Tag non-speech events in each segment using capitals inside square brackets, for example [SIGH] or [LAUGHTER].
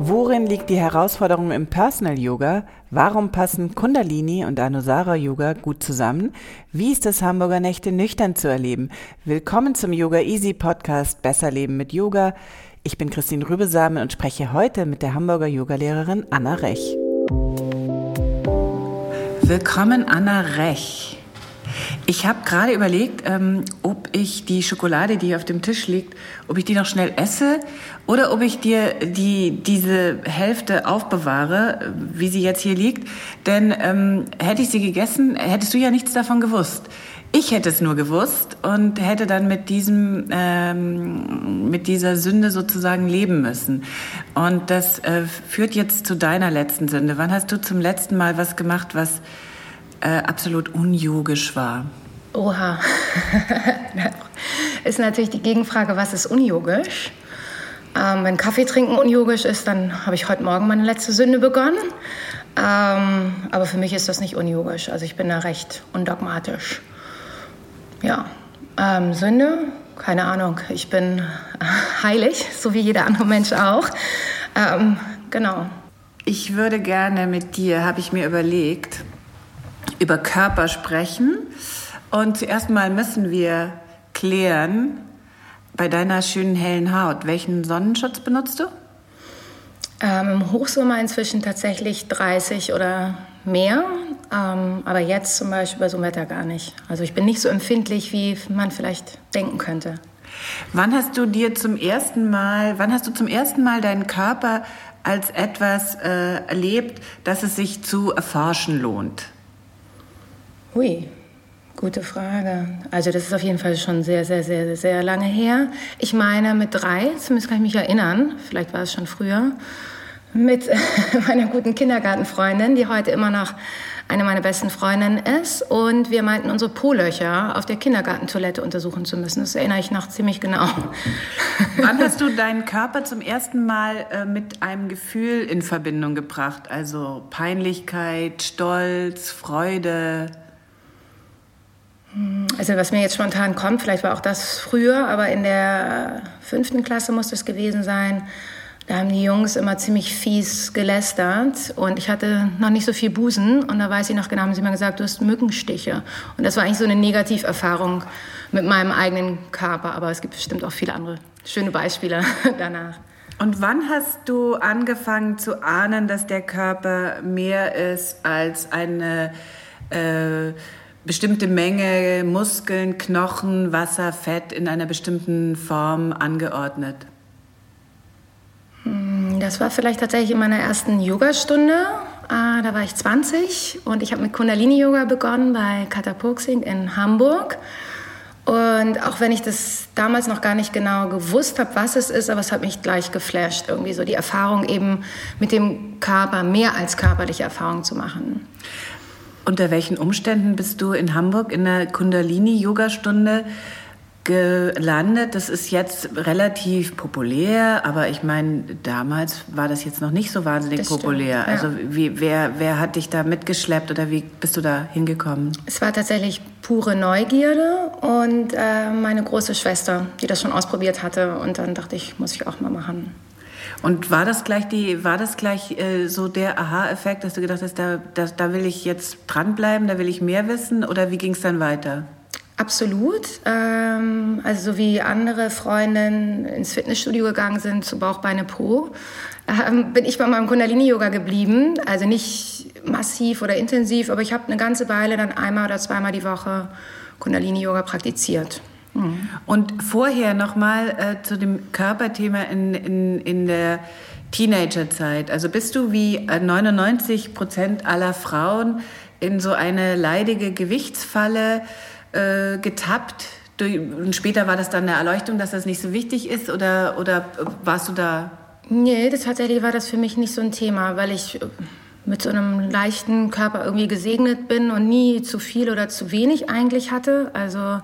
Worin liegt die Herausforderung im Personal Yoga? Warum passen Kundalini und Anusara Yoga gut zusammen? Wie ist es Hamburger Nächte nüchtern zu erleben? Willkommen zum Yoga Easy Podcast Besser Leben mit Yoga. Ich bin Christine Rübesamen und spreche heute mit der Hamburger Yogalehrerin Anna Rech. Willkommen Anna Rech. Ich habe gerade überlegt, ähm, ob ich die Schokolade, die hier auf dem Tisch liegt, ob ich die noch schnell esse oder ob ich dir die, diese Hälfte aufbewahre, wie sie jetzt hier liegt. Denn ähm, hätte ich sie gegessen, hättest du ja nichts davon gewusst. Ich hätte es nur gewusst und hätte dann mit diesem, ähm, mit dieser Sünde sozusagen leben müssen. Und das äh, führt jetzt zu deiner letzten Sünde. Wann hast du zum letzten Mal was gemacht, was äh, absolut unyogisch war? Oha. [LAUGHS] ist natürlich die Gegenfrage, was ist unyogisch? Ähm, wenn Kaffee trinken unyogisch ist, dann habe ich heute Morgen meine letzte Sünde begonnen. Ähm, aber für mich ist das nicht unyogisch. Also ich bin da recht undogmatisch. Ja, ähm, Sünde, keine Ahnung. Ich bin [LAUGHS] heilig, so wie jeder andere Mensch auch. Ähm, genau. Ich würde gerne mit dir, habe ich mir überlegt, über Körper sprechen. Und zuerst mal müssen wir klären, bei deiner schönen hellen Haut, welchen Sonnenschutz benutzt du? Ähm, Im Hochsommer inzwischen tatsächlich 30 oder mehr, ähm, aber jetzt zum Beispiel bei so einem Wetter gar nicht. Also ich bin nicht so empfindlich, wie man vielleicht denken könnte. Wann hast du dir zum ersten Mal, wann hast du zum ersten Mal deinen Körper als etwas äh, erlebt, dass es sich zu erforschen lohnt? Hui, gute Frage. Also das ist auf jeden Fall schon sehr, sehr, sehr, sehr lange her. Ich meine mit drei, zumindest kann ich mich erinnern, vielleicht war es schon früher, mit [LAUGHS] meiner guten Kindergartenfreundin, die heute immer noch eine meiner besten Freundinnen ist. Und wir meinten, unsere Po-Löcher auf der Kindergartentoilette untersuchen zu müssen. Das erinnere ich noch ziemlich genau. [LAUGHS] Wann hast du deinen Körper zum ersten Mal äh, mit einem Gefühl in Verbindung gebracht? Also Peinlichkeit, Stolz, Freude? Also was mir jetzt spontan kommt, vielleicht war auch das früher, aber in der fünften Klasse muss das gewesen sein. Da haben die Jungs immer ziemlich fies gelästert und ich hatte noch nicht so viel Busen und da weiß ich noch genau, haben sie mir gesagt, du hast Mückenstiche. Und das war eigentlich so eine Negativerfahrung mit meinem eigenen Körper, aber es gibt bestimmt auch viele andere schöne Beispiele [LAUGHS] danach. Und wann hast du angefangen zu ahnen, dass der Körper mehr ist als eine äh, bestimmte Menge Muskeln, Knochen, Wasser, Fett in einer bestimmten Form angeordnet? Hm, das war vielleicht tatsächlich in meiner ersten Yogastunde. Ah, da war ich 20 und ich habe mit Kundalini-Yoga begonnen bei Katapurksing in Hamburg. Und auch wenn ich das damals noch gar nicht genau gewusst habe, was es ist, aber es hat mich gleich geflasht, irgendwie so die Erfahrung eben mit dem Körper, mehr als körperliche Erfahrung zu machen. Unter welchen Umständen bist du in Hamburg in der Kundalini-Yoga-Stunde gelandet? Das ist jetzt relativ populär, aber ich meine, damals war das jetzt noch nicht so wahnsinnig das populär. Stimmt, ja. Also wie, wer, wer hat dich da mitgeschleppt oder wie bist du da hingekommen? Es war tatsächlich pure Neugierde und äh, meine große Schwester, die das schon ausprobiert hatte. Und dann dachte ich, muss ich auch mal machen. Und war das gleich die, war das gleich äh, so der Aha-Effekt, dass du gedacht hast, da, da, da will ich jetzt dranbleiben, da will ich mehr wissen oder wie ging es dann weiter? Absolut. Ähm, also so wie andere Freundinnen ins Fitnessstudio gegangen sind zu Bauchbeine Po, ähm, bin ich bei meinem Kundalini-Yoga geblieben. Also nicht massiv oder intensiv, aber ich habe eine ganze Weile dann einmal oder zweimal die Woche Kundalini-Yoga praktiziert. Und vorher nochmal äh, zu dem Körperthema in, in, in der Teenagerzeit. Also bist du wie 99 Prozent aller Frauen in so eine leidige Gewichtsfalle äh, getappt? Und später war das dann eine Erleuchtung, dass das nicht so wichtig ist oder, oder warst du da? Nee, das tatsächlich war das für mich nicht so ein Thema, weil ich mit so einem leichten Körper irgendwie gesegnet bin und nie zu viel oder zu wenig eigentlich hatte. Also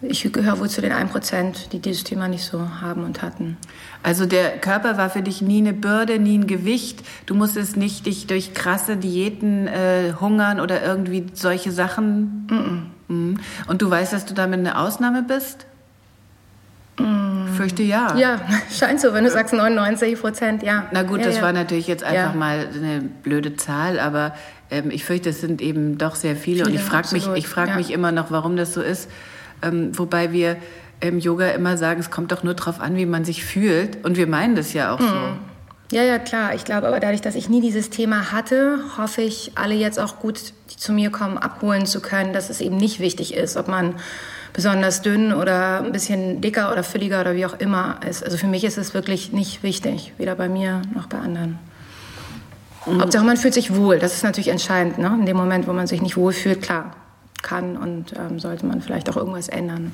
ich gehöre wohl zu den 1%, die dieses Thema nicht so haben und hatten. Also der Körper war für dich nie eine Bürde, nie ein Gewicht. Du musstest nicht dich durch krasse Diäten äh, hungern oder irgendwie solche Sachen. Mm -mm. Und du weißt, dass du damit eine Ausnahme bist? Mm. Fürchte ja. Ja, [LAUGHS] scheint so, wenn du sagst 99 Prozent, ja. Na gut, ja, das ja. war natürlich jetzt einfach ja. mal eine blöde Zahl, aber ähm, ich fürchte, es sind eben doch sehr viele. viele und ich frage mich, ich frag mich immer noch, warum das so ist. Ähm, wobei wir im Yoga immer sagen, es kommt doch nur darauf an, wie man sich fühlt. Und wir meinen das ja auch mhm. so. Ja, ja, klar. Ich glaube aber dadurch, dass ich nie dieses Thema hatte, hoffe ich, alle jetzt auch gut, die zu mir kommen, abholen zu können, dass es eben nicht wichtig ist, ob man besonders dünn oder ein bisschen dicker oder fülliger oder wie auch immer ist. Also für mich ist es wirklich nicht wichtig, weder bei mir noch bei anderen. Mhm. Hauptsache, man fühlt sich wohl. Das ist natürlich entscheidend. Ne? In dem Moment, wo man sich nicht wohl fühlt, klar, kann und ähm, sollte man vielleicht auch irgendwas ändern.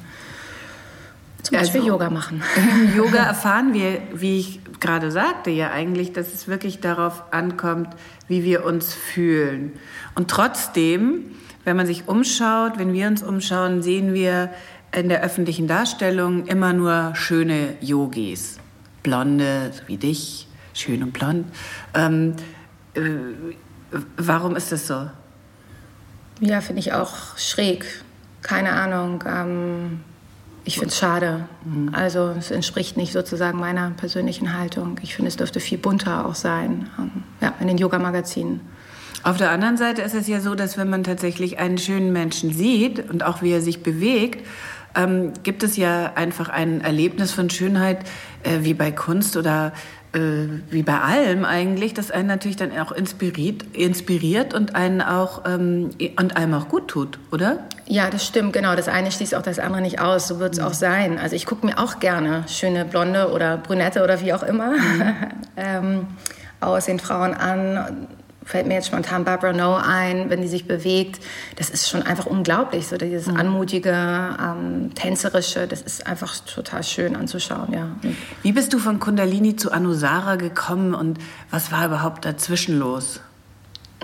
Zum Beispiel also, Yoga machen. Im [LAUGHS] Yoga [LAUGHS] erfahren wir, wie ich gerade sagte, ja eigentlich, dass es wirklich darauf ankommt, wie wir uns fühlen. Und trotzdem, wenn man sich umschaut, wenn wir uns umschauen, sehen wir in der öffentlichen Darstellung immer nur schöne Yogis. Blonde, so wie dich, schön und blond. Ähm, äh, warum ist das so? Ja, finde ich auch schräg. Keine Ahnung. Ähm, ich finde es schade. Mhm. Also es entspricht nicht sozusagen meiner persönlichen Haltung. Ich finde, es dürfte viel bunter auch sein. Ähm, ja, in den Yoga-Magazinen. Auf der anderen Seite ist es ja so, dass wenn man tatsächlich einen schönen Menschen sieht und auch wie er sich bewegt, ähm, gibt es ja einfach ein Erlebnis von Schönheit äh, wie bei Kunst oder wie bei allem eigentlich, das einen natürlich dann auch inspiriert, inspiriert und einen auch ähm, und einem auch gut tut, oder? Ja, das stimmt, genau. Das eine schließt auch das andere nicht aus. So wird es mhm. auch sein. Also ich gucke mir auch gerne schöne Blonde oder Brünette oder wie auch immer mhm. [LAUGHS] ähm, aussehen Frauen an fällt mir jetzt spontan Barbara No ein, wenn die sich bewegt. Das ist schon einfach unglaublich, so dieses mhm. anmutige, ähm, tänzerische. Das ist einfach total schön anzuschauen, ja. Wie bist du von Kundalini zu Anusara gekommen und was war überhaupt dazwischen los?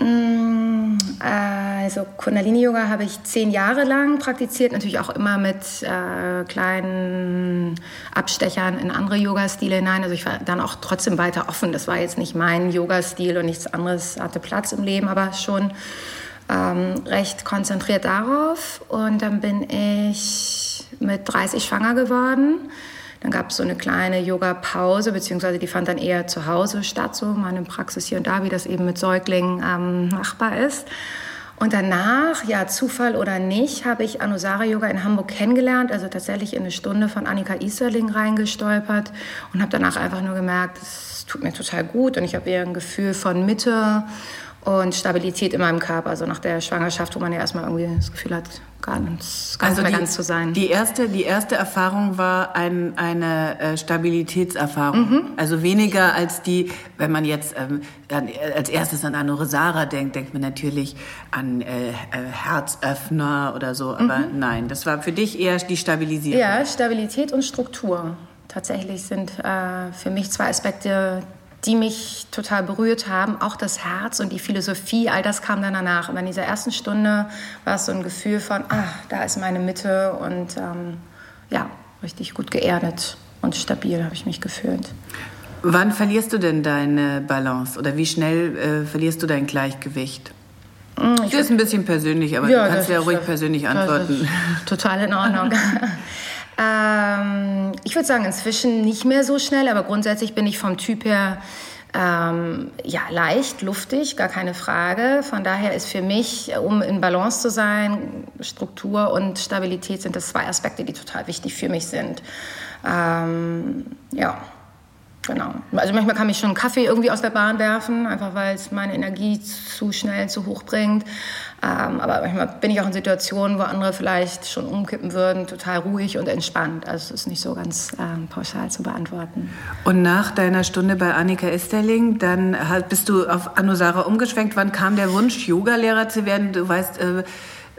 Mm, also Kundalini-Yoga habe ich zehn Jahre lang praktiziert, natürlich auch immer mit äh, kleinen Abstechern in andere Yoga-Stile hinein. Also ich war dann auch trotzdem weiter offen. Das war jetzt nicht mein Yoga-Stil und nichts anderes hatte Platz im Leben, aber schon ähm, recht konzentriert darauf. Und dann bin ich mit 30 schwanger geworden dann gab es so eine kleine Yoga-Pause, beziehungsweise die fand dann eher zu Hause statt, so meine Praxis hier und da, wie das eben mit Säuglingen ähm, machbar ist. Und danach, ja, Zufall oder nicht, habe ich Anusara Yoga in Hamburg kennengelernt, also tatsächlich in eine Stunde von Annika Iserling reingestolpert und habe danach einfach nur gemerkt, es tut mir total gut und ich habe eher ein Gefühl von Mitte und Stabilität in meinem Körper. Also nach der Schwangerschaft, wo man ja erstmal irgendwie das Gefühl hat, ganz, ganz also die, ganz zu sein. Die erste, die erste Erfahrung war ein, eine äh, Stabilitätserfahrung. Mhm. Also weniger als die, wenn man jetzt ähm, als erstes an Anuresara denkt, denkt man natürlich an äh, äh, Herzöffner oder so. Aber mhm. nein, das war für dich eher die Stabilisierung. Ja, Stabilität und Struktur. Tatsächlich sind äh, für mich zwei Aspekte, die mich total berührt haben. Auch das Herz und die Philosophie, all das kam dann danach. Aber in dieser ersten Stunde war es so ein Gefühl von, ah, da ist meine Mitte und ähm, ja, richtig gut geerdet und stabil habe ich mich gefühlt. Wann verlierst du denn deine Balance oder wie schnell äh, verlierst du dein Gleichgewicht? Hm, ich das ist ein bisschen persönlich, aber ja, du kannst ja ruhig persönlich antworten. total in Ordnung. [LAUGHS] Ähm, ich würde sagen, inzwischen nicht mehr so schnell, aber grundsätzlich bin ich vom Typ her ähm, ja, leicht, luftig, gar keine Frage. Von daher ist für mich, um in Balance zu sein, Struktur und Stabilität sind das zwei Aspekte, die total wichtig für mich sind. Ähm, ja. Genau. Also manchmal kann mich schon Kaffee irgendwie aus der Bahn werfen, einfach weil es meine Energie zu schnell, zu hoch bringt. Ähm, aber manchmal bin ich auch in Situationen, wo andere vielleicht schon umkippen würden, total ruhig und entspannt. Also es ist nicht so ganz ähm, pauschal zu beantworten. Und nach deiner Stunde bei Annika Esterling, dann bist du auf Anusara umgeschwenkt. Wann kam der Wunsch, Yogalehrer zu werden? Du weißt, äh,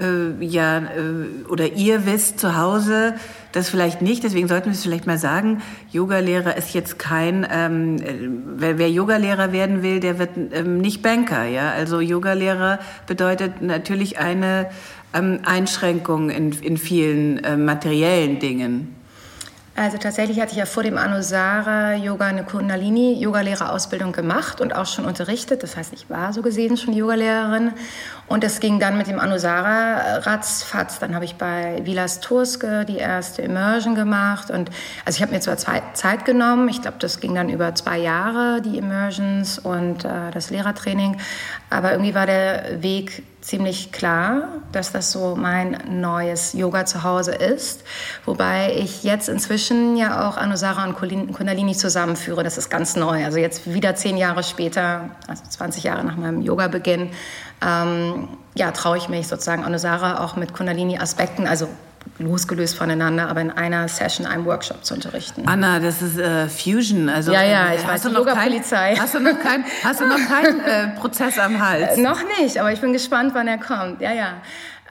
äh, ja, äh, oder ihr wisst zu Hause das vielleicht nicht, deswegen sollten wir es vielleicht mal sagen, Yogalehrer ist jetzt kein, ähm, äh, wer, wer Yogalehrer werden will, der wird ähm, nicht Banker, ja, also Yogalehrer bedeutet natürlich eine ähm, Einschränkung in, in vielen äh, materiellen Dingen. Also tatsächlich hatte ich ja vor dem Anusara Yoga eine Kundalini Yogalehrerausbildung gemacht und auch schon unterrichtet. Das heißt, ich war so gesehen schon Yogalehrerin und es ging dann mit dem Anusara ratzfatz. Dann habe ich bei Vilas Turske die erste Immersion gemacht und also ich habe mir zwar Zeit genommen. Ich glaube, das ging dann über zwei Jahre die Immersions und äh, das Lehrertraining, aber irgendwie war der Weg ziemlich klar, dass das so mein neues Yoga zu Hause ist. Wobei ich jetzt inzwischen ja auch Anusara und Kundalini zusammenführe. Das ist ganz neu. Also jetzt wieder zehn Jahre später, also 20 Jahre nach meinem Yoga-Beginn, ähm, ja, traue ich mich sozusagen Anusara auch mit Kundalini-Aspekten, also losgelöst voneinander, aber in einer Session, einem Workshop zu unterrichten. Anna, das ist äh, Fusion. Also, ja, ja, ich weiß, Yoga-Polizei. Hast du noch keinen keinen äh, Prozess am Hals? Äh, noch nicht, aber ich bin gespannt, wann er kommt. Ja, ja.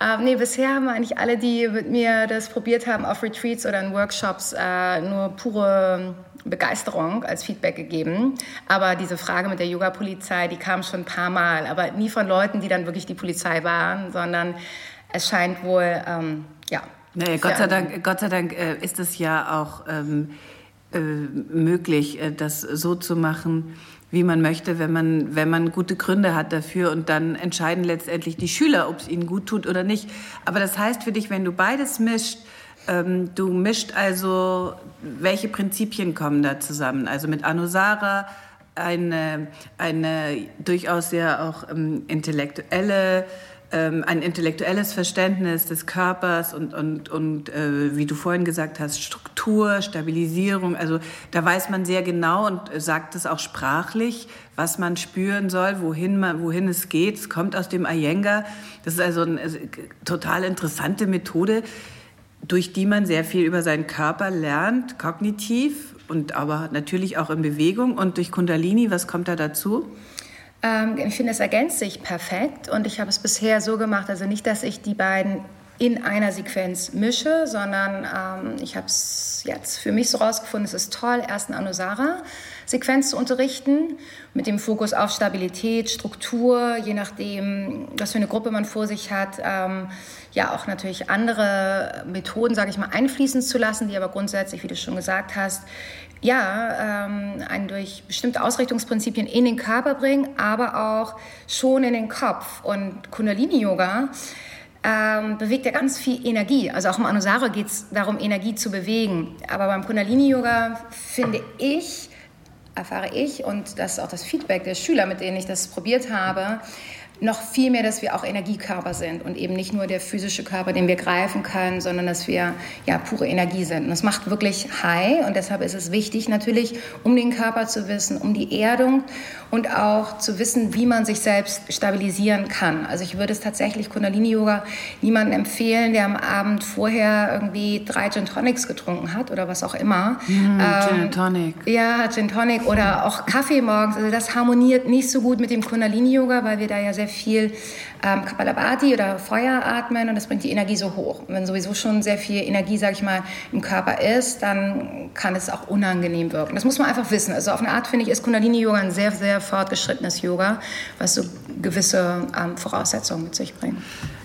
Äh, nee, bisher haben eigentlich alle, die mit mir das probiert haben auf Retreats oder in Workshops, äh, nur pure Begeisterung als Feedback gegeben. Aber diese Frage mit der Yoga-Polizei, die kam schon ein paar Mal, aber nie von Leuten, die dann wirklich die Polizei waren, sondern es scheint wohl, ähm, ja, Nee, Gott sei Dank, Gott sei Dank äh, ist es ja auch ähm, äh, möglich, äh, das so zu machen, wie man möchte, wenn man, wenn man gute Gründe hat dafür und dann entscheiden letztendlich die Schüler, ob es ihnen gut tut oder nicht. Aber das heißt für dich, wenn du beides mischt, ähm, du mischt also, welche Prinzipien kommen da zusammen? Also mit Anusara eine, eine durchaus sehr auch ähm, intellektuelle ähm, ein intellektuelles Verständnis des Körpers und, und, und äh, wie du vorhin gesagt hast, Struktur, Stabilisierung. Also da weiß man sehr genau und sagt es auch sprachlich, was man spüren soll, wohin, man, wohin es geht. Es kommt aus dem Iyengar. Das ist also eine total interessante Methode, durch die man sehr viel über seinen Körper lernt, kognitiv und aber natürlich auch in Bewegung. Und durch Kundalini, was kommt da dazu? Ähm, ich finde, es ergänzt sich perfekt und ich habe es bisher so gemacht, also nicht, dass ich die beiden in einer Sequenz mische, sondern ähm, ich habe es jetzt für mich so rausgefunden, es ist toll, erst eine Anusara-Sequenz zu unterrichten, mit dem Fokus auf Stabilität, Struktur, je nachdem, was für eine Gruppe man vor sich hat, ähm, ja auch natürlich andere Methoden, sage ich mal, einfließen zu lassen, die aber grundsätzlich, wie du schon gesagt hast, ja, ähm, einen durch bestimmte Ausrichtungsprinzipien in den Körper bringen, aber auch schon in den Kopf. Und Kundalini-Yoga ähm, bewegt ja ganz viel Energie. Also auch im Anusara geht es darum, Energie zu bewegen. Aber beim Kundalini-Yoga finde ich, erfahre ich, und das ist auch das Feedback der Schüler, mit denen ich das probiert habe, noch viel mehr, dass wir auch Energiekörper sind und eben nicht nur der physische Körper, den wir greifen können, sondern dass wir ja pure Energie sind. Und das macht wirklich high und deshalb ist es wichtig natürlich, um den Körper zu wissen, um die Erdung und auch zu wissen, wie man sich selbst stabilisieren kann. Also ich würde es tatsächlich Kundalini-Yoga niemandem empfehlen, der am Abend vorher irgendwie drei Gin Tonics getrunken hat oder was auch immer. Mm, ähm, Gin Tonic. Ja, Gin Tonic oder auch Kaffee morgens. Also das harmoniert nicht so gut mit dem Kundalini-Yoga, weil wir da ja sehr viel ähm, Kapalabhati oder Feuer atmen und das bringt die Energie so hoch. Und wenn sowieso schon sehr viel Energie, sage ich mal, im Körper ist, dann kann es auch unangenehm wirken. Das muss man einfach wissen. Also auf eine Art finde ich, ist Kundalini-Yoga ein sehr, sehr fortgeschrittenes Yoga, was so gewisse ähm, Voraussetzungen mit sich bringt.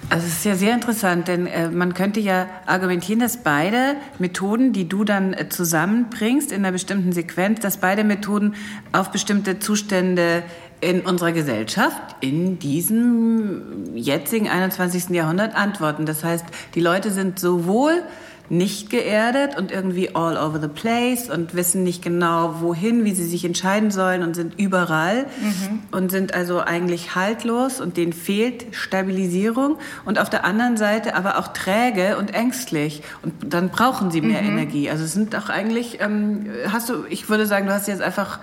Also es ist ja sehr interessant, denn äh, man könnte ja argumentieren, dass beide Methoden, die du dann äh, zusammenbringst in einer bestimmten Sequenz, dass beide Methoden auf bestimmte Zustände in unserer Gesellschaft in diesem jetzigen 21. Jahrhundert antworten. Das heißt, die Leute sind sowohl nicht geerdet und irgendwie all over the place und wissen nicht genau wohin, wie sie sich entscheiden sollen und sind überall mhm. und sind also eigentlich haltlos und denen fehlt Stabilisierung und auf der anderen Seite aber auch träge und ängstlich und dann brauchen sie mehr mhm. Energie. Also es sind doch eigentlich, ähm, hast du, ich würde sagen, du hast jetzt einfach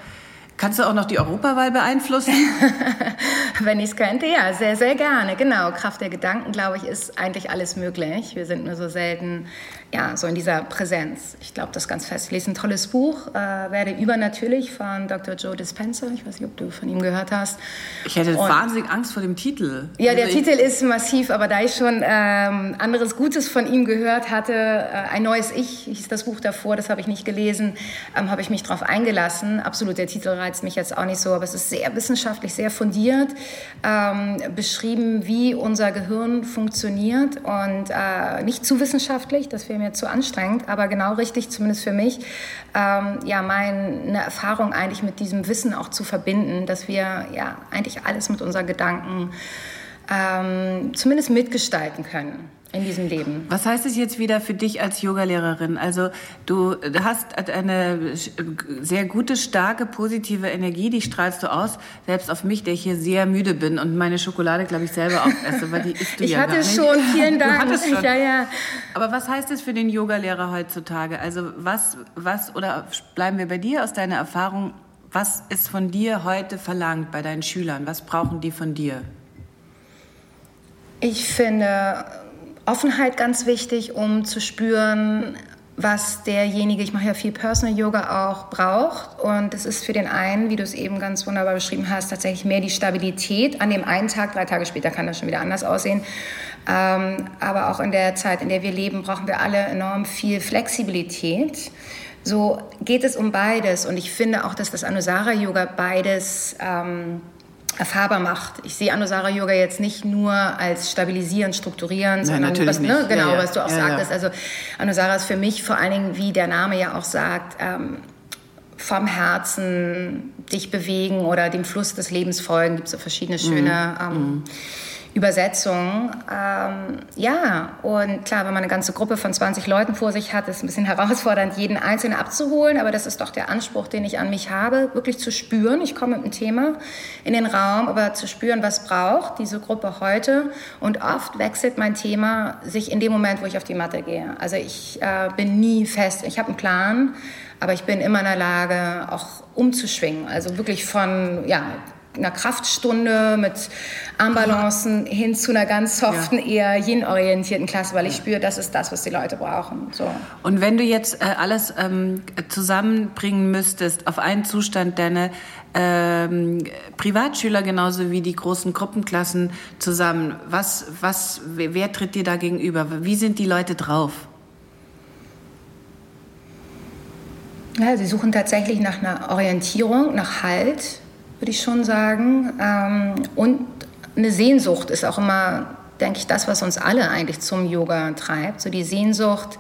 Kannst du auch noch die Europawahl beeinflussen? [LAUGHS] Wenn ich es könnte, ja, sehr, sehr gerne. Genau, Kraft der Gedanken, glaube ich, ist eigentlich alles möglich. Wir sind nur so selten ja, so in dieser Präsenz. Ich glaube das ganz fest. Ich lese ein tolles Buch, äh, werde übernatürlich von Dr. Joe Dispenza. Ich weiß nicht, ob du von ihm gehört hast. Ich hätte Und, wahnsinnig Angst vor dem Titel. Ja, der also Titel ist massiv, aber da ich schon ähm, anderes Gutes von ihm gehört hatte, äh, ein neues Ich hieß das Buch davor, das habe ich nicht gelesen, ähm, habe ich mich darauf eingelassen. Absolut, der Titel reizt mich jetzt auch nicht so, aber es ist sehr wissenschaftlich, sehr fundiert, ähm, beschrieben, wie unser Gehirn funktioniert und äh, nicht zu wissenschaftlich, das wäre mir zu anstrengend, aber genau richtig, zumindest für mich, ähm, ja, meine Erfahrung eigentlich mit diesem Wissen auch zu verbinden, dass wir ja eigentlich alles mit unseren Gedanken ähm, zumindest mitgestalten können in diesem Leben. Was heißt es jetzt wieder für dich als Yogalehrerin? Also du hast eine sehr gute, starke, positive Energie, die strahlst du aus, selbst auf mich, der ich hier sehr müde bin und meine Schokolade, glaube ich, selber auch esse, weil die isst du [LAUGHS] ich ja hatte gar nicht. schon, vielen [LAUGHS] Dank. Du schon. Ja, ja. Aber was heißt es für den Yogalehrer heutzutage? Also was, was, oder bleiben wir bei dir aus deiner Erfahrung, was ist von dir heute verlangt bei deinen Schülern? Was brauchen die von dir? Ich finde, Offenheit ganz wichtig, um zu spüren, was derjenige, ich mache ja viel Personal Yoga auch, braucht. Und es ist für den einen, wie du es eben ganz wunderbar beschrieben hast, tatsächlich mehr die Stabilität. An dem einen Tag, drei Tage später kann das schon wieder anders aussehen. Ähm, aber auch in der Zeit, in der wir leben, brauchen wir alle enorm viel Flexibilität. So geht es um beides. Und ich finde auch, dass das Anusara Yoga beides ähm, erfahrbar macht. Ich sehe Anusara Yoga jetzt nicht nur als stabilisieren, strukturieren, Nein, sondern natürlich was, nicht. Ne, genau, ja, ja. was du auch ja, sagtest. Also Anusara ist für mich vor allen Dingen, wie der Name ja auch sagt, ähm, vom Herzen dich bewegen oder dem Fluss des Lebens folgen. Gibt so verschiedene schöne mhm. ähm, mhm. Übersetzung. Ähm, ja, und klar, wenn man eine ganze Gruppe von 20 Leuten vor sich hat, ist ein bisschen [LAUGHS] herausfordernd, jeden Einzelnen abzuholen. Aber das ist doch der Anspruch, den ich an mich habe, wirklich zu spüren. Ich komme mit einem Thema in den Raum, aber zu spüren, was braucht diese Gruppe heute. Und oft wechselt mein Thema sich in dem Moment, wo ich auf die Matte gehe. Also ich äh, bin nie fest. Ich habe einen Plan. Aber ich bin immer in der Lage, auch umzuschwingen. Also wirklich von, ja, einer Kraftstunde mit Armbalancen hin zu einer ganz soften, ja. eher yin-orientierten Klasse, weil ich spüre, das ist das, was die Leute brauchen. So. Und wenn du jetzt äh, alles ähm, zusammenbringen müsstest auf einen Zustand, deine ähm, Privatschüler genauso wie die großen Gruppenklassen zusammen, was, was, wer, wer tritt dir da gegenüber? Wie sind die Leute drauf? Ja, sie suchen tatsächlich nach einer Orientierung, nach Halt, würde ich schon sagen. Ähm, und eine Sehnsucht ist auch immer, denke ich, das, was uns alle eigentlich zum Yoga treibt. So die Sehnsucht,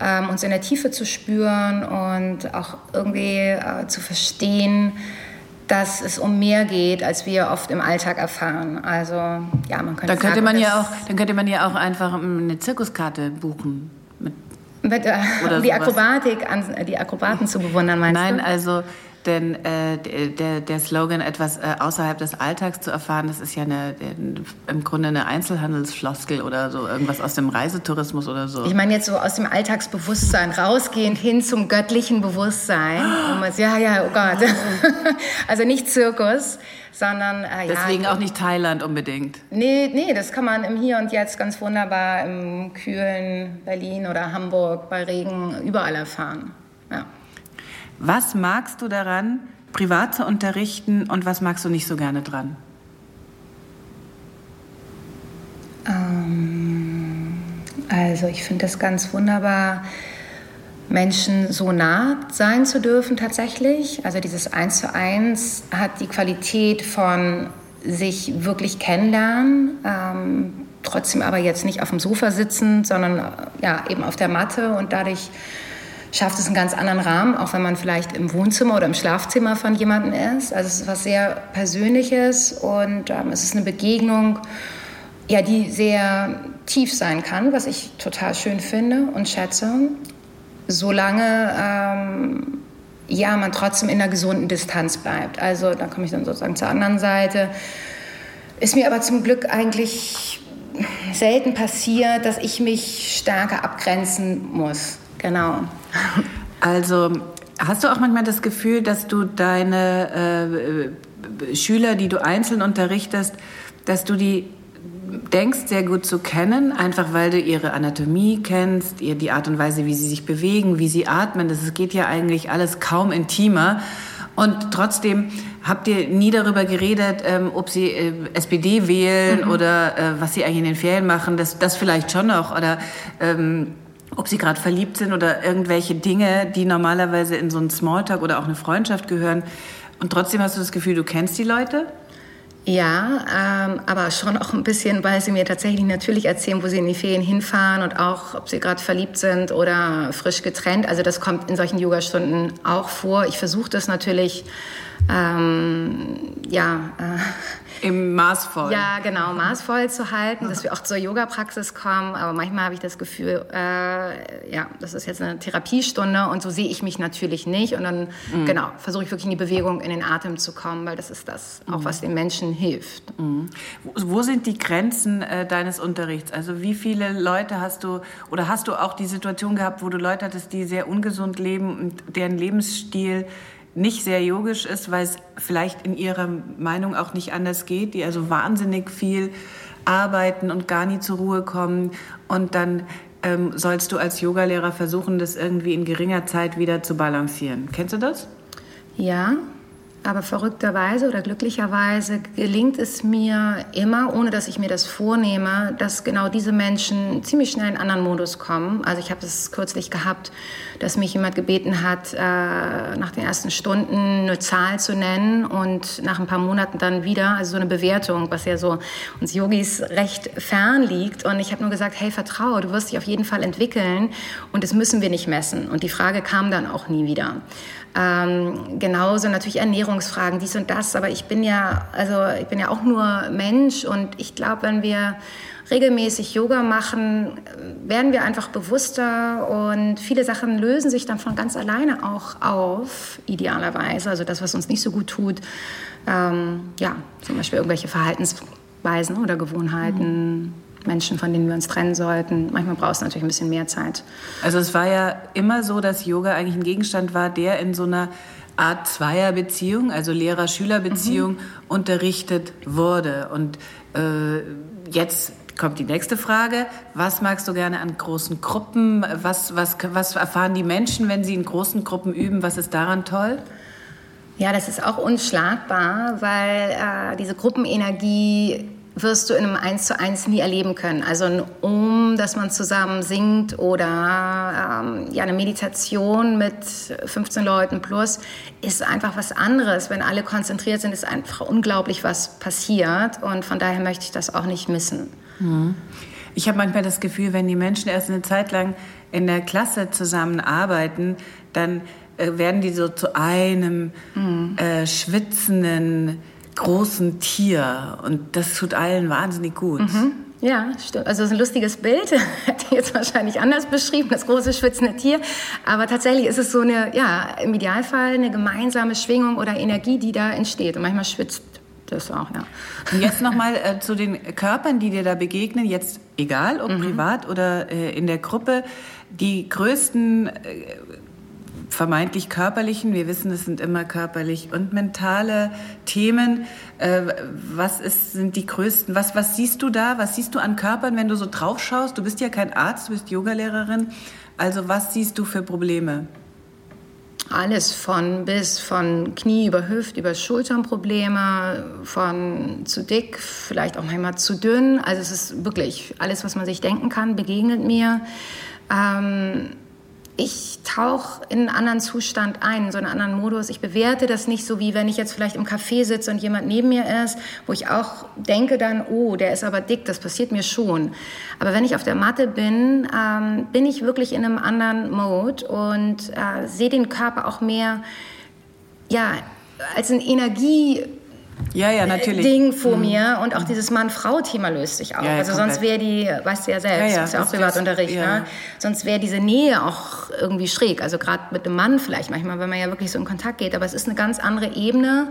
ähm, uns in der Tiefe zu spüren und auch irgendwie äh, zu verstehen, dass es um mehr geht, als wir oft im Alltag erfahren. Also ja, man könnte dann könnte sagen, man ja auch, dann könnte man ja auch einfach eine Zirkuskarte buchen. Mit, mit äh, [LAUGHS] die Akrobatik, an, die Akrobaten zu bewundern, meinst Nein, du? Nein, also denn äh, der, der Slogan, etwas äh, außerhalb des Alltags zu erfahren, das ist ja eine, im Grunde eine Einzelhandelsfloskel oder so, irgendwas aus dem Reisetourismus oder so. Ich meine jetzt so aus dem Alltagsbewusstsein, rausgehend hin zum göttlichen Bewusstsein. Oh. ja, ja, oh Gott. [LAUGHS] also nicht Zirkus, sondern... Äh, Deswegen ja, auch nicht Thailand unbedingt. Nee, nee, das kann man im Hier und Jetzt ganz wunderbar im kühlen Berlin oder Hamburg bei Regen überall erfahren. Ja. Was magst du daran, privat zu unterrichten und was magst du nicht so gerne dran? Ähm, also ich finde es ganz wunderbar, Menschen so nah sein zu dürfen tatsächlich. Also dieses Eins zu Eins hat die Qualität von sich wirklich kennenlernen, ähm, trotzdem aber jetzt nicht auf dem Sofa sitzen, sondern ja eben auf der Matte und dadurch schafft es einen ganz anderen Rahmen, auch wenn man vielleicht im Wohnzimmer oder im Schlafzimmer von jemandem ist. Also es ist was sehr Persönliches und ähm, es ist eine Begegnung ja, die sehr tief sein kann, was ich total schön finde und schätze, solange ähm, ja, man trotzdem in einer gesunden Distanz bleibt. Also da komme ich dann sozusagen zur anderen Seite. Ist mir aber zum Glück eigentlich selten passiert, dass ich mich stärker abgrenzen muss. Genau. Also hast du auch manchmal das Gefühl, dass du deine äh, Schüler, die du einzeln unterrichtest, dass du die denkst sehr gut zu kennen, einfach weil du ihre Anatomie kennst, ihr die Art und Weise, wie sie sich bewegen, wie sie atmen. Das geht ja eigentlich alles kaum intimer. Und trotzdem habt ihr nie darüber geredet, ähm, ob sie äh, SPD wählen mhm. oder äh, was sie eigentlich in den Ferien machen. Das, das vielleicht schon noch. Oder ähm, ob sie gerade verliebt sind oder irgendwelche Dinge, die normalerweise in so einen Smalltalk oder auch eine Freundschaft gehören. Und trotzdem hast du das Gefühl, du kennst die Leute? Ja, ähm, aber schon auch ein bisschen, weil sie mir tatsächlich natürlich erzählen, wo sie in die Ferien hinfahren und auch, ob sie gerade verliebt sind oder frisch getrennt. Also das kommt in solchen Yogastunden auch vor. Ich versuche das natürlich, ähm, ja. Äh, im maßvoll. Ja, genau, maßvoll zu halten, dass wir auch zur Yoga-Praxis kommen. Aber manchmal habe ich das Gefühl, äh, ja, das ist jetzt eine Therapiestunde und so sehe ich mich natürlich nicht. Und dann, mhm. genau, versuche ich wirklich in die Bewegung, in den Atem zu kommen, weil das ist das auch, was den Menschen hilft. Mhm. Wo, sind die Grenzen äh, deines Unterrichts? Also wie viele Leute hast du, oder hast du auch die Situation gehabt, wo du Leute hattest, die sehr ungesund leben und deren Lebensstil nicht sehr yogisch ist, weil es vielleicht in ihrer Meinung auch nicht anders geht, die also wahnsinnig viel arbeiten und gar nie zur Ruhe kommen und dann ähm, sollst du als Yogalehrer versuchen, das irgendwie in geringer Zeit wieder zu balancieren. Kennst du das? Ja, aber verrückterweise oder glücklicherweise gelingt es mir immer, ohne dass ich mir das vornehme, dass genau diese Menschen ziemlich schnell in einen anderen Modus kommen. Also ich habe es kürzlich gehabt, dass mich jemand gebeten hat, äh, nach den ersten Stunden eine Zahl zu nennen und nach ein paar Monaten dann wieder, also so eine Bewertung, was ja so uns Yogis recht fern liegt. Und ich habe nur gesagt, hey, vertraue, du wirst dich auf jeden Fall entwickeln und das müssen wir nicht messen. Und die Frage kam dann auch nie wieder. Ähm, genauso natürlich Ernährungsfragen, dies und das. Aber ich bin ja, also ich bin ja auch nur Mensch und ich glaube, wenn wir regelmäßig Yoga machen, werden wir einfach bewusster und viele Sachen lösen sich dann von ganz alleine auch auf, idealerweise. Also das, was uns nicht so gut tut, ähm, ja, zum Beispiel irgendwelche Verhaltensweisen oder Gewohnheiten. Mhm Menschen, von denen wir uns trennen sollten. Manchmal braucht es natürlich ein bisschen mehr Zeit. Also es war ja immer so, dass Yoga eigentlich ein Gegenstand war, der in so einer Art Zweierbeziehung, also Lehrer-Schüler-Beziehung, mhm. unterrichtet wurde. Und äh, jetzt kommt die nächste Frage. Was magst du gerne an großen Gruppen? Was, was, was erfahren die Menschen, wenn sie in großen Gruppen üben? Was ist daran toll? Ja, das ist auch unschlagbar, weil äh, diese Gruppenenergie wirst du in einem Eins zu eins nie erleben können. Also ein Um, dass man zusammen singt oder ähm, ja, eine Meditation mit 15 Leuten plus ist einfach was anderes. Wenn alle konzentriert sind, ist einfach unglaublich, was passiert. Und von daher möchte ich das auch nicht missen. Mhm. Ich habe manchmal das Gefühl, wenn die Menschen erst eine Zeit lang in der Klasse zusammenarbeiten, dann äh, werden die so zu einem mhm. äh, schwitzenden, großen Tier und das tut allen wahnsinnig gut. Mhm. Ja, stimmt. Also es ist ein lustiges Bild. [LAUGHS] Hätte ich jetzt wahrscheinlich anders beschrieben, das große schwitzende Tier. Aber tatsächlich ist es so eine, ja, im Idealfall eine gemeinsame Schwingung oder Energie, die da entsteht. Und manchmal schwitzt das auch, ja. Und jetzt nochmal äh, zu den Körpern, die dir da begegnen, jetzt egal, ob mhm. privat oder äh, in der Gruppe. Die größten äh, vermeintlich körperlichen, wir wissen, es sind immer körperlich und mentale Themen. Äh, was ist, sind die größten, was, was siehst du da? Was siehst du an Körpern, wenn du so drauf schaust? Du bist ja kein Arzt, du bist Yogalehrerin. Also was siehst du für Probleme? Alles von bis von Knie über Hüft, über Schulternprobleme, von zu dick, vielleicht auch manchmal zu dünn. Also es ist wirklich alles, was man sich denken kann, begegnet mir. Ähm, ich tauche in einen anderen Zustand ein, in so einen anderen Modus. Ich bewerte das nicht so, wie wenn ich jetzt vielleicht im Café sitze und jemand neben mir ist, wo ich auch denke dann, oh, der ist aber dick, das passiert mir schon. Aber wenn ich auf der Matte bin, ähm, bin ich wirklich in einem anderen Mode und äh, sehe den Körper auch mehr, ja, als ein Energie ja, ja, natürlich. Ding vor mhm. mir und auch dieses Mann-Frau-Thema löst sich auch. Ja, ja, also komplett. sonst wäre die, weißt du ja selbst, ja, ist ja auch Privatunterricht, ne? sonst wäre diese Nähe auch irgendwie schräg. Also gerade mit einem Mann vielleicht manchmal, wenn man ja wirklich so in Kontakt geht, aber es ist eine ganz andere Ebene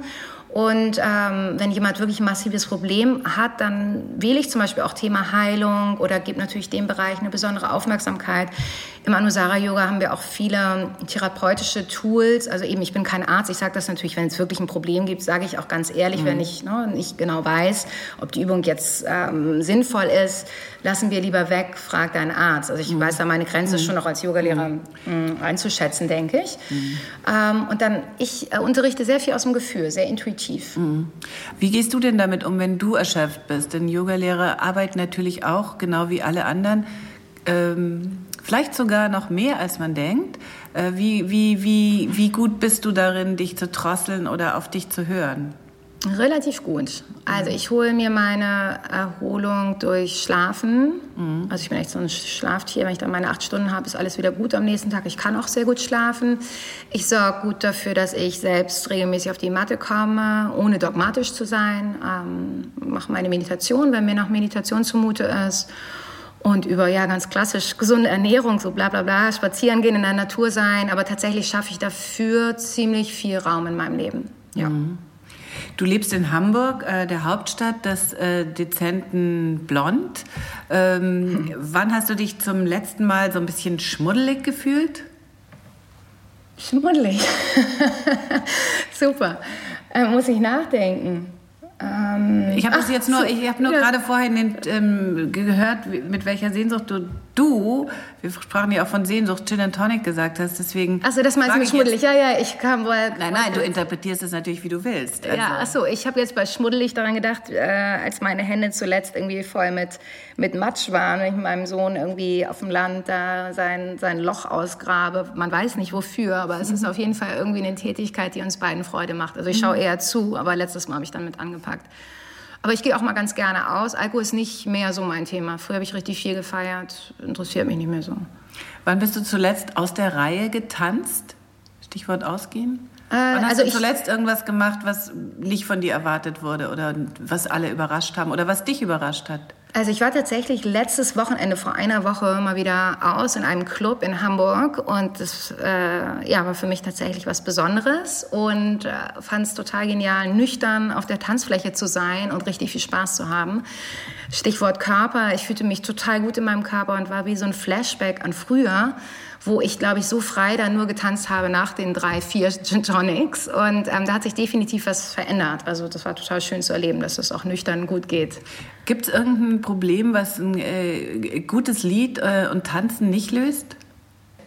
und ähm, wenn jemand wirklich ein massives Problem hat, dann wähle ich zum Beispiel auch Thema Heilung oder gebe natürlich dem Bereich eine besondere Aufmerksamkeit. Im Anusara Yoga haben wir auch viele therapeutische Tools. Also eben, ich bin kein Arzt. Ich sage das natürlich, wenn es wirklich ein Problem gibt, sage ich auch ganz ehrlich, mhm. wenn ich ne, nicht genau weiß, ob die Übung jetzt ähm, sinnvoll ist, lassen wir lieber weg, frag deinen Arzt. Also ich mhm. weiß da meine Grenze mhm. schon noch als Yogalehrer mhm. mm, einzuschätzen, denke ich. Mhm. Ähm, und dann, ich äh, unterrichte sehr viel aus dem Gefühl, sehr intuitiv. Mhm. Wie gehst du denn damit um, wenn du erschöpft bist? Denn Yogalehrer arbeiten natürlich auch, genau wie alle anderen, ähm, vielleicht sogar noch mehr, als man denkt. Äh, wie, wie, wie, wie gut bist du darin, dich zu drosseln oder auf dich zu hören? Relativ gut. Also ich hole mir meine Erholung durch Schlafen. Mhm. Also ich bin echt so ein Schlaftier. Wenn ich dann meine acht Stunden habe, ist alles wieder gut am nächsten Tag. Ich kann auch sehr gut schlafen. Ich sorge gut dafür, dass ich selbst regelmäßig auf die Matte komme, ohne dogmatisch zu sein. Ähm, mache meine Meditation, wenn mir nach Meditation zumute ist. Und über, ja, ganz klassisch gesunde Ernährung, so bla bla bla, spazieren gehen, in der Natur sein. Aber tatsächlich schaffe ich dafür ziemlich viel Raum in meinem Leben. Ja. Mhm. Du lebst in Hamburg, äh, der Hauptstadt des äh, dezenten Blond. Ähm, [LAUGHS] wann hast du dich zum letzten Mal so ein bisschen schmuddelig gefühlt? Schmuddelig. [LAUGHS] Super. Äh, muss ich nachdenken. Ähm, ich habe jetzt nur, ich habe nur ja. gerade vorhin ähm, gehört, mit welcher Sehnsucht du, du, wir sprachen ja auch von Sehnsucht, Gin and Tonic gesagt hast, deswegen. Achso, das meinst du mit schmuddelig? Ja, ja, ich kam wohl. Nein, nein, du interpretierst es natürlich, wie du willst. Also. Ja, achso, ich habe jetzt bei schmuddelig daran gedacht, äh, als meine Hände zuletzt irgendwie voll mit, mit Matsch waren, wenn ich mit meinem Sohn irgendwie auf dem Land da sein, sein Loch ausgrabe. Man weiß nicht wofür, aber es ist mhm. auf jeden Fall irgendwie eine Tätigkeit, die uns beiden Freude macht. Also ich schaue mhm. eher zu, aber letztes Mal habe ich dann mit angepackt gepackt. Aber ich gehe auch mal ganz gerne aus. Alkohol ist nicht mehr so mein Thema. Früher habe ich richtig viel gefeiert, interessiert mich nicht mehr so. Wann bist du zuletzt aus der Reihe getanzt? Stichwort ausgehen? Äh, Wann hast also du zuletzt irgendwas gemacht, was nicht von dir erwartet wurde oder was alle überrascht haben oder was dich überrascht hat? Also ich war tatsächlich letztes Wochenende vor einer Woche mal wieder aus in einem Club in Hamburg und das äh, ja, war für mich tatsächlich was Besonderes und äh, fand es total genial, nüchtern auf der Tanzfläche zu sein und richtig viel Spaß zu haben. Stichwort Körper, ich fühlte mich total gut in meinem Körper und war wie so ein Flashback an früher wo ich, glaube ich, so frei dann nur getanzt habe nach den drei, vier Gin [LAUGHS] Tonics. Und ähm, da hat sich definitiv was verändert. Also das war total schön zu erleben, dass es auch nüchtern gut geht. Gibt es irgendein Problem, was ein äh, gutes Lied äh, und Tanzen nicht löst?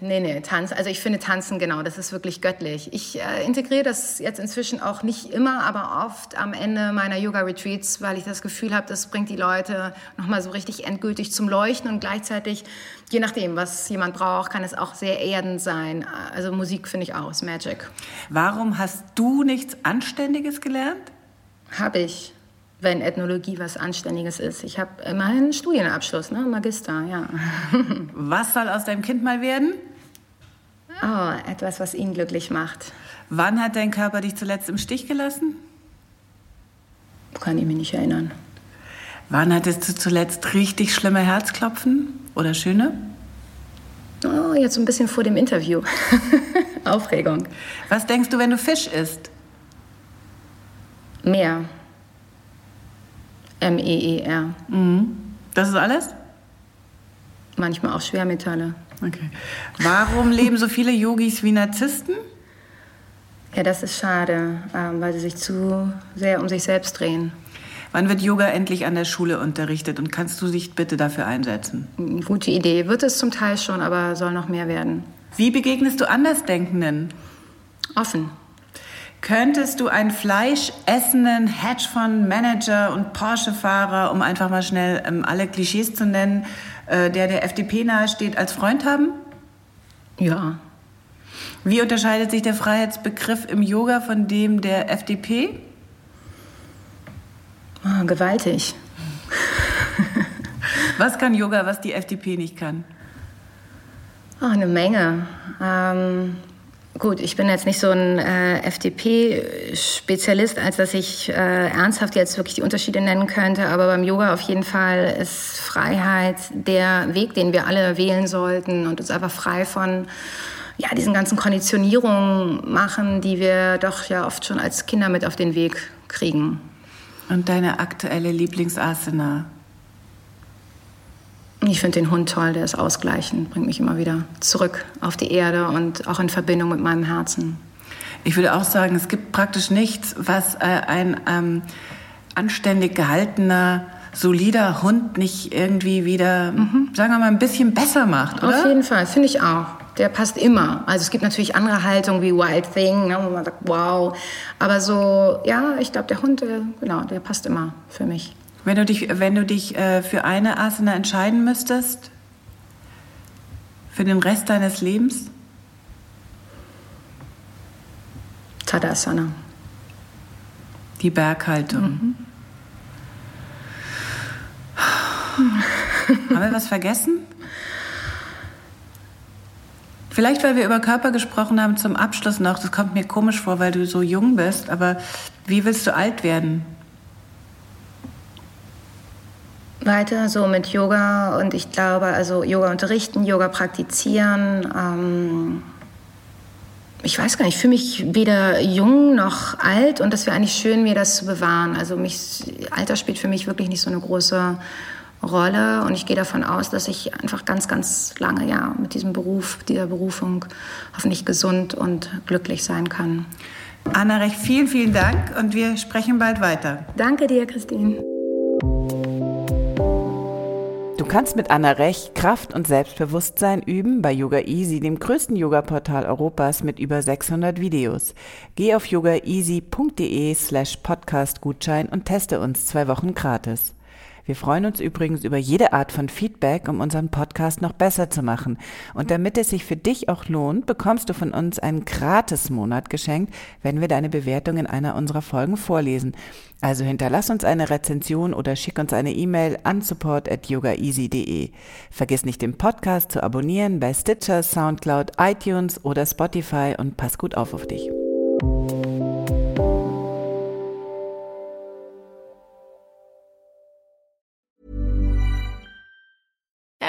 Nee, nee, Tanz. Also ich finde Tanzen, genau, das ist wirklich göttlich. Ich äh, integriere das jetzt inzwischen auch nicht immer, aber oft am Ende meiner Yoga-Retreats, weil ich das Gefühl habe, das bringt die Leute nochmal so richtig endgültig zum Leuchten und gleichzeitig, je nachdem, was jemand braucht, kann es auch sehr erdend sein. Also Musik finde ich auch, ist Magic. Warum hast du nichts Anständiges gelernt? Habe ich wenn Ethnologie was Anständiges ist. Ich habe immerhin einen Studienabschluss, ne? Magister, ja. [LAUGHS] Was soll aus deinem Kind mal werden? Oh, etwas, was ihn glücklich macht. Wann hat dein Körper dich zuletzt im Stich gelassen? Kann ich mich nicht erinnern. Wann hattest du zuletzt richtig schlimme Herzklopfen oder schöne? Oh, jetzt ein bisschen vor dem Interview. [LAUGHS] Aufregung. Was denkst du, wenn du Fisch isst? Meer. M-E-E-R. Mhm. Das ist alles? Manchmal auch Schwermetalle. Okay. Warum leben so viele Yogis wie Narzissten? Ja, das ist schade, ähm, weil sie sich zu sehr um sich selbst drehen. Wann wird Yoga endlich an der Schule unterrichtet und kannst du dich bitte dafür einsetzen? Gute Idee. Wird es zum Teil schon, aber soll noch mehr werden. Wie begegnest du Andersdenkenden? Offen. Könntest du einen fleischessenden Hedgefondsmanager und Porsche-Fahrer, um einfach mal schnell ähm, alle Klischees zu nennen, der der FDP nahesteht, als Freund haben? Ja. Wie unterscheidet sich der Freiheitsbegriff im Yoga von dem der FDP? Oh, ah, gewaltig. [LAUGHS] was kann Yoga, was die FDP nicht kann? Oh, eine Menge. Ähm, Gut, ich bin jetzt nicht so ein äh, FDP-Spezialist, als dass ich äh, ernsthaft jetzt wirklich die Unterschiede nennen könnte. Aber beim Yoga auf jeden Fall ist Freiheit der Weg, den wir alle wählen sollten und uns einfach frei von ja, diesen ganzen Konditionierungen machen, die wir doch ja oft schon als Kinder mit auf den Weg kriegen. Und deine aktuelle Lieblingsasana? Ich finde den Hund toll, der ist ausgleichend, bringt mich immer wieder zurück auf die Erde und auch in Verbindung mit meinem Herzen. Ich würde auch sagen, es gibt praktisch nichts, was äh, ein ähm, anständig gehaltener, solider Hund nicht irgendwie wieder, mhm. sagen wir mal, ein bisschen besser macht, oder? Auf jeden Fall, finde ich auch. Der passt immer. Also es gibt natürlich andere Haltungen wie Wild Thing, ne, wo man sagt, wow. Aber so, ja, ich glaube, der Hund, der, genau, der passt immer für mich. Wenn du dich, wenn du dich äh, für eine Asana entscheiden müsstest, für den Rest deines Lebens? Tadasana. Die Berghaltung. Mhm. [LAUGHS] Haben wir was vergessen? Vielleicht, weil wir über Körper gesprochen haben, zum Abschluss noch. Das kommt mir komisch vor, weil du so jung bist. Aber wie willst du alt werden? Weiter so mit Yoga und ich glaube, also Yoga unterrichten, Yoga praktizieren. Ähm, ich weiß gar nicht, ich fühle mich weder jung noch alt und das wäre eigentlich schön, mir das zu bewahren. Also mich, Alter spielt für mich wirklich nicht so eine große Rolle und ich gehe davon aus, dass ich einfach ganz, ganz lange ja mit diesem Beruf, dieser Berufung hoffentlich gesund und glücklich sein kann. Anna Recht, vielen, vielen Dank und wir sprechen bald weiter. Danke dir, Christine. Du kannst mit Anna Rech Kraft und Selbstbewusstsein üben bei Yoga Easy, dem größten Yoga-Portal Europas mit über 600 Videos. Geh auf yogaeasy.de slash podcastgutschein und teste uns zwei Wochen gratis. Wir freuen uns übrigens über jede Art von Feedback, um unseren Podcast noch besser zu machen. Und damit es sich für dich auch lohnt, bekommst du von uns einen Gratis-Monat geschenkt, wenn wir deine Bewertung in einer unserer Folgen vorlesen. Also hinterlass uns eine Rezension oder schick uns eine E-Mail an support@yogaeasy.de. Vergiss nicht den Podcast zu abonnieren bei Stitcher, SoundCloud, iTunes oder Spotify und pass gut auf auf dich.